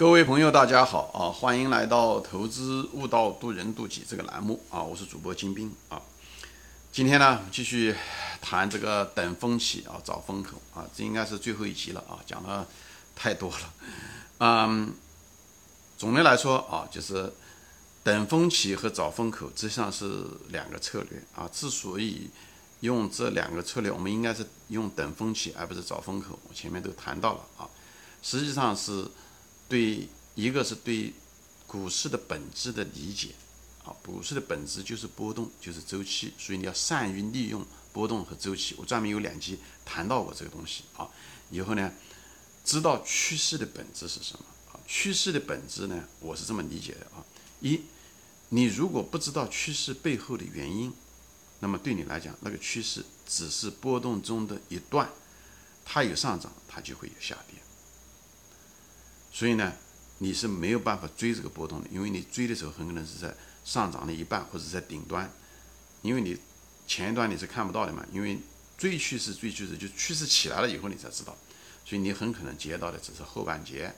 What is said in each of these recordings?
各位朋友，大家好啊！欢迎来到《投资悟道，渡人渡己》这个栏目啊！我是主播金兵啊。今天呢，继续谈这个等风起啊，找风口啊，这应该是最后一集了啊，讲的太多了。嗯，总的来说啊，就是等风起和找风口，实际上是两个策略啊。之所以用这两个策略，我们应该是用等风起，而不是找风口。我前面都谈到了啊，实际上是。对，一个是对股市的本质的理解，啊，股市的本质就是波动，就是周期，所以你要善于利用波动和周期。我专门有两集谈到过这个东西啊。以后呢，知道趋势的本质是什么啊？趋势的本质呢，我是这么理解的啊。一，你如果不知道趋势背后的原因，那么对你来讲，那个趋势只是波动中的一段，它有上涨，它就会有下跌。所以呢，你是没有办法追这个波动的，因为你追的时候很可能是在上涨的一半或者在顶端，因为你前一段你是看不到的嘛，因为追趋势追趋势就趋势起来了以后你才知道，所以你很可能接到的只是后半截，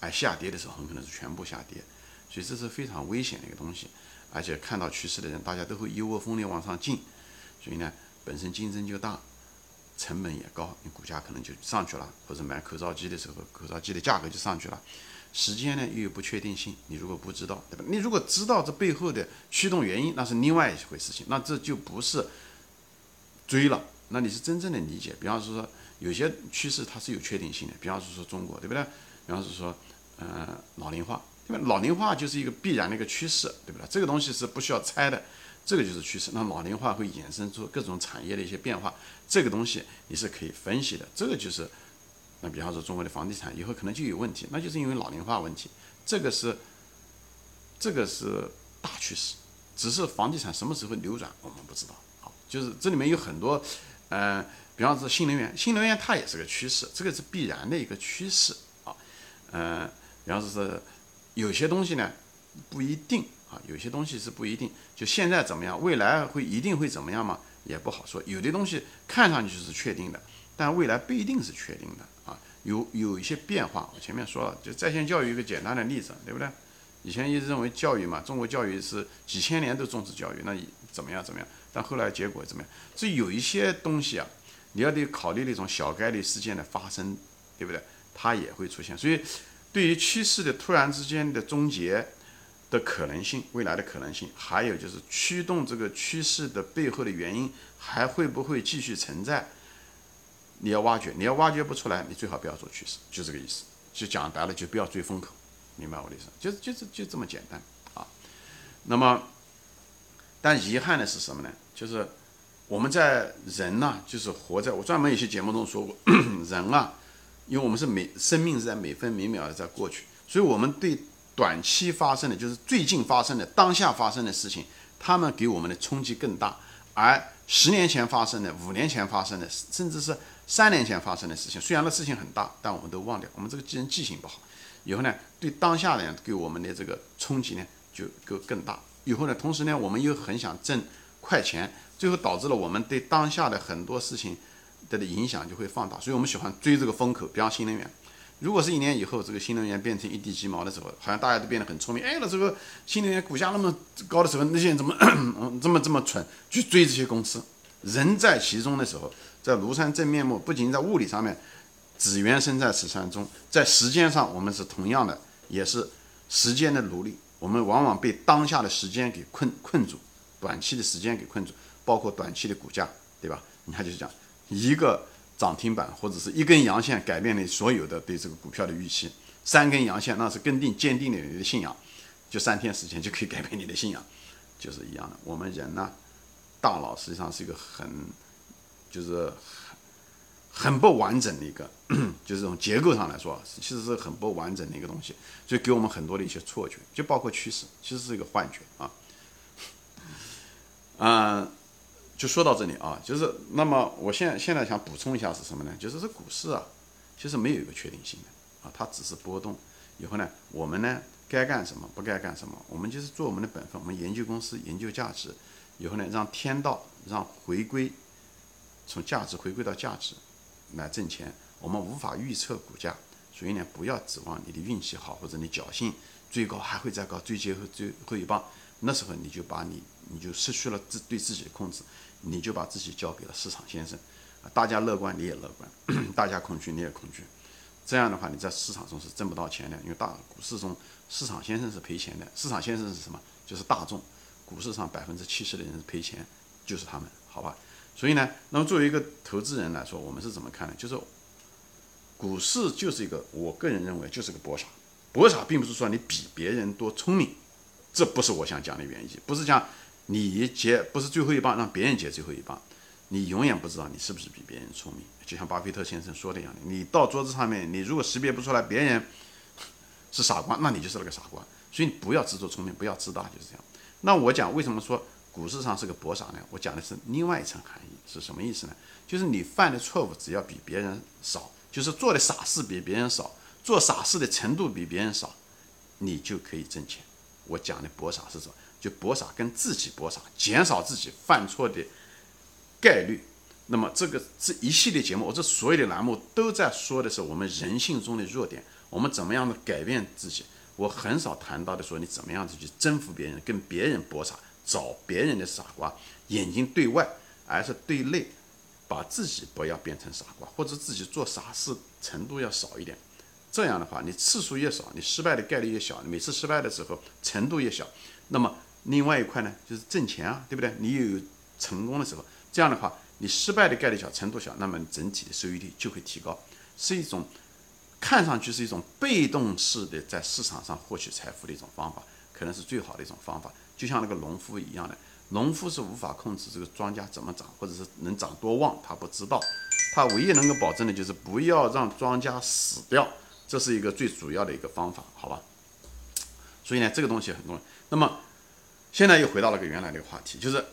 而下跌的时候很可能是全部下跌，所以这是非常危险的一个东西，而且看到趋势的人大家都会一窝蜂的往上进，所以呢本身竞争就大。成本也高，你股价可能就上去了，或者买口罩机的时候，口罩机的价格就上去了。时间呢又有不确定性，你如果不知道，对吧？你如果知道这背后的驱动原因，那是另外一回事情，那这就不是追了，那你是真正的理解。比方说，有些趋势它是有确定性的，比方说说中国，对不对？比方说，呃，老龄化，那么？老龄化就是一个必然的一个趋势，对不对？这个东西是不需要猜的。这个就是趋势，那老龄化会衍生出各种产业的一些变化，这个东西你是可以分析的。这个就是，那比方说中国的房地产以后可能就有问题，那就是因为老龄化问题。这个是，这个是大趋势，只是房地产什么时候扭转我们不知道。好，就是这里面有很多，呃，比方说新能源，新能源它也是个趋势，这个是必然的一个趋势啊。嗯，比方说是有些东西呢不一定。啊，有些东西是不一定，就现在怎么样，未来会一定会怎么样吗？也不好说。有的东西看上去是确定的，但未来不一定是确定的啊，有有一些变化。我前面说了，就在线教育一个简单的例子，对不对？以前一直认为教育嘛，中国教育是几千年都重视教育，那怎么样怎么样？但后来结果怎么样？这有一些东西啊，你要得考虑那种小概率事件的发生，对不对？它也会出现。所以，对于趋势的突然之间的终结。的可能性，未来的可能性，还有就是驱动这个趋势的背后的原因，还会不会继续存在？你要挖掘，你要挖掘不出来，你最好不要做趋势，就这个意思。就讲白了，就不要追风口，明白我的意思？就是就是就这么简单啊。那么，但遗憾的是什么呢？就是我们在人呐，就是活在我专门有些节目中说过，人啊，因为我们是每生命是在每分每秒的在过去，所以我们对。短期发生的就是最近发生的当下发生的事情，他们给我们的冲击更大。而十年前发生的、五年前发生的，甚至是三年前发生的事情，虽然那事情很大，但我们都忘掉。我们这个记人记性不好，以后呢，对当下的给我们的这个冲击呢就更更大。以后呢，同时呢，我们又很想挣快钱，最后导致了我们对当下的很多事情它的影响就会放大。所以我们喜欢追这个风口，比方新能源。如果是一年以后，这个新能源变成一地鸡毛的时候，好像大家都变得很聪明。哎，那这个新能源股价那么高的时候，那些人怎么这么这么蠢去追这些公司？人在其中的时候，在庐山真面目，不仅在物理上面，只缘身在此山中，在时间上我们是同样的，也是时间的奴隶。我们往往被当下的时间给困困住，短期的时间给困住，包括短期的股价，对吧？你看就是讲一个。涨停板或者是一根阳线改变了所有的对这个股票的预期，三根阳线那是更定坚定了你的信仰，就三天时间就可以改变你的信仰，就是一样的。我们人呢，大脑实际上是一个很，就是很不完整的一个，就是这种结构上来说，其实是很不完整的一个东西，所以给我们很多的一些错觉，就包括趋势，其实是一个幻觉啊，嗯。就说到这里啊，就是那么我现现在想补充一下是什么呢？就是这股市啊，其实没有一个确定性的啊，它只是波动。以后呢，我们呢该干什么，不该干什么，我们就是做我们的本分，我们研究公司，研究价值。以后呢，让天道让回归，从价值回归到价值来挣钱。我们无法预测股价，所以呢，不要指望你的运气好或者你侥幸追高还会再高，追最后最后一棒，那时候你就把你你就失去了自对自己的控制，你就把自己交给了市场先生。啊大家乐观你也乐观，大家恐惧你也恐惧，这样的话你在市场中是挣不到钱的，因为大股市中市场先生是赔钱的。市场先生是什么？就是大众。股市上百分之七十的人赔钱，就是他们，好吧？所以呢，那么作为一个投资人来说，我们是怎么看呢？就是股市就是一个，我个人认为就是个博傻。博傻并不是说你比别人多聪明，这不是我想讲的原因，不是讲你接不是最后一棒，让别人接最后一棒。你永远不知道你是不是比别人聪明，就像巴菲特先生说的一样，你到桌子上面，你如果识别不出来别人 是傻瓜，那你就是那个傻瓜。所以你不要自作聪明，不要自大，就是这样。那我讲为什么说股市上是个博傻呢？我讲的是另外一层含义，是什么意思呢？就是你犯的错误只要比别人少，就是做的傻事比别人少，做傻事的程度比别人少，你就可以挣钱。我讲的博傻是什么？就搏傻跟自己搏傻，减少自己犯错的。概率，那么这个这一系列节目，我这所有的栏目都在说的是我们人性中的弱点，我们怎么样的改变自己。我很少谈到的说你怎么样子去征服别人，跟别人搏傻，找别人的傻瓜，眼睛对外，而是对内，把自己不要变成傻瓜，或者自己做傻事程度要少一点。这样的话，你次数越少，你失败的概率越小，每次失败的时候程度越小。那么另外一块呢，就是挣钱啊，对不对？你有成功的时候。这样的话，你失败的概率小，程度小，那么整体的收益率就会提高，是一种看上去是一种被动式的在市场上获取财富的一种方法，可能是最好的一种方法。就像那个农夫一样的，农夫是无法控制这个庄稼怎么长，或者是能长多旺，他不知道。他唯一能够保证的就是不要让庄稼死掉，这是一个最主要的一个方法，好吧？所以呢，这个东西很重要。那么现在又回到了个原来的一个话题，就是。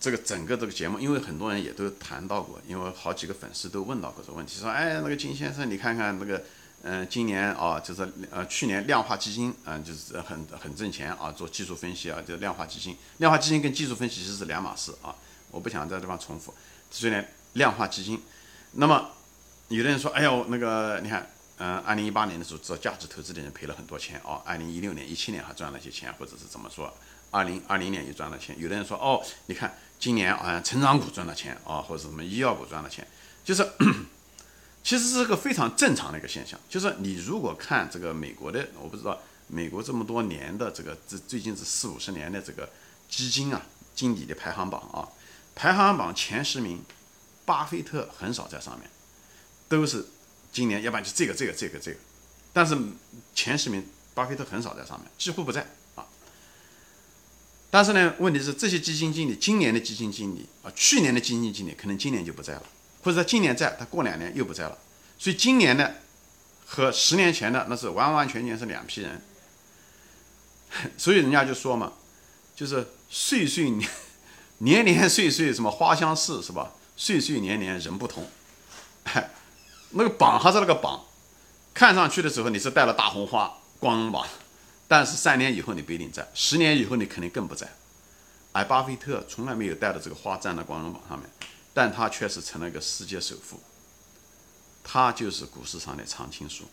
这个整个这个节目，因为很多人也都谈到过，因为好几个粉丝都问到过这个问题，说，哎，那个金先生，你看看那个，嗯，今年啊，就是呃，去年量化基金，嗯，就是很很挣钱啊，做技术分析啊，就量化基金，量化基金跟技术分析其实是两码事啊，我不想在这方重复。所以呢，量化基金，那么有的人说，哎呦，那个你看，嗯，二零一八年的时候做价值投资的人赔了很多钱啊，二零一六年、一七年还赚了些钱，或者是怎么说？二零二零年就赚了钱，有的人说哦，你看今年好像成长股赚了钱啊，或者什么医药股赚了钱，就是 其实是个非常正常的一个现象。就是你如果看这个美国的，我不知道美国这么多年的这个这最近是四五十年的这个基金啊经理的排行榜啊，排行榜前十名，巴菲特很少在上面，都是今年要不然就这个这个这个这个，但是前十名巴菲特很少在上面，几乎不在。但是呢，问题是这些基金经理，今年的基金经理啊，去年的基金经理可能今年就不在了，或者他今年在，他过两年又不在了。所以今年呢，和十年前的那是完完全全是两批人。所以人家就说嘛，就是岁岁年年年岁岁什么花相似是吧？岁岁年年人不同。那个榜还是那个榜，看上去的时候你是戴了大红花光荣榜。但是三年以后你不一定在，十年以后你肯定更不在。而巴菲特从来没有带着这个花站在光荣榜上面，但他确实成了一个世界首富。他就是股市上的常青树。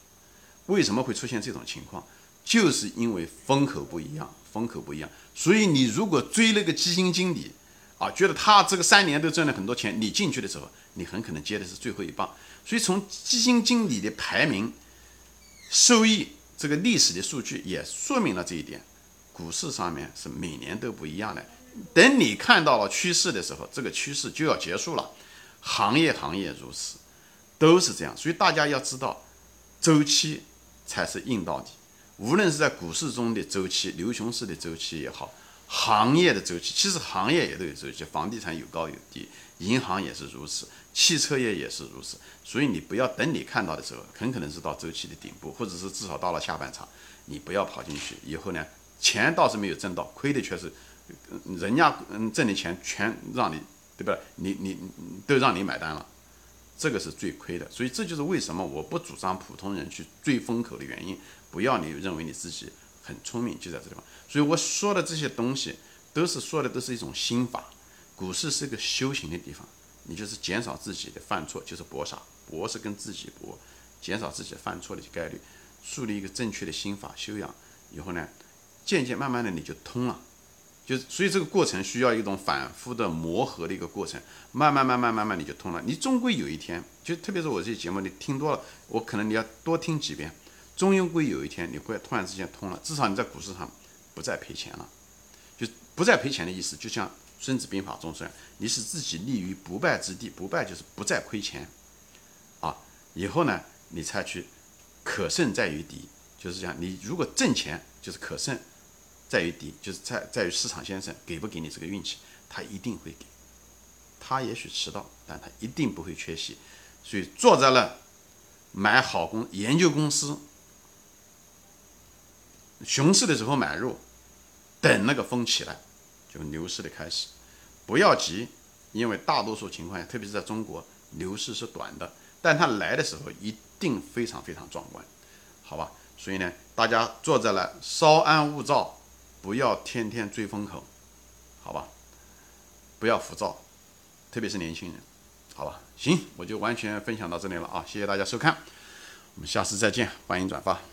为什么会出现这种情况？就是因为风口不一样，风口不一样。所以你如果追那个基金经理，啊，觉得他这个三年都挣了很多钱，你进去的时候，你很可能接的是最后一棒。所以从基金经理的排名、收益。这个历史的数据也说明了这一点，股市上面是每年都不一样的。等你看到了趋势的时候，这个趋势就要结束了。行业行业如此，都是这样。所以大家要知道，周期才是硬道理。无论是在股市中的周期、牛熊市的周期也好，行业的周期，其实行业也都有周期，房地产有高有低，银行也是如此。汽车业也是如此，所以你不要等你看到的时候，很可能是到周期的顶部，或者是至少到了下半场，你不要跑进去。以后呢，钱倒是没有挣到，亏的却是人家嗯挣的钱全让你，对吧？你你都让你买单了，这个是最亏的。所以这就是为什么我不主张普通人去追风口的原因。不要你认为你自己很聪明，就在这地方。所以我说的这些东西，都是说的都是一种心法。股市是个修行的地方。你就是减少自己的犯错，就是搏杀，搏是跟自己搏，减少自己犯错的概率，树立一个正确的心法修养以后呢，渐渐慢慢的你就通了。就所以这个过程需要一种反复的磨合的一个过程，慢慢慢慢慢慢你就通了。你终归有一天，就特别是我这些节目你听多了，我可能你要多听几遍，终归有一天你会突然之间通了。至少你在股市上不再赔钱了，就不再赔钱的意思。就像《孙子兵法》中说，你使自己立于不败之地，不败就是不再亏钱啊。以后呢，你才去可胜在于敌，就是讲。你如果挣钱，就是可胜。在于敌，就是在在于市场先生给不给你这个运气，他一定会给。他也许迟到，但他一定不会缺席。所以坐在那买好公研究公司，熊市的时候买入，等那个风起来，就牛市的开始。不要急，因为大多数情况下，特别是在中国，牛市是短的，但它来的时候一定非常非常壮观，好吧？所以呢，大家坐在那稍安勿躁。不要天天追风口，好吧？不要浮躁，特别是年轻人，好吧？行，我就完全分享到这里了啊！谢谢大家收看，我们下次再见，欢迎转发。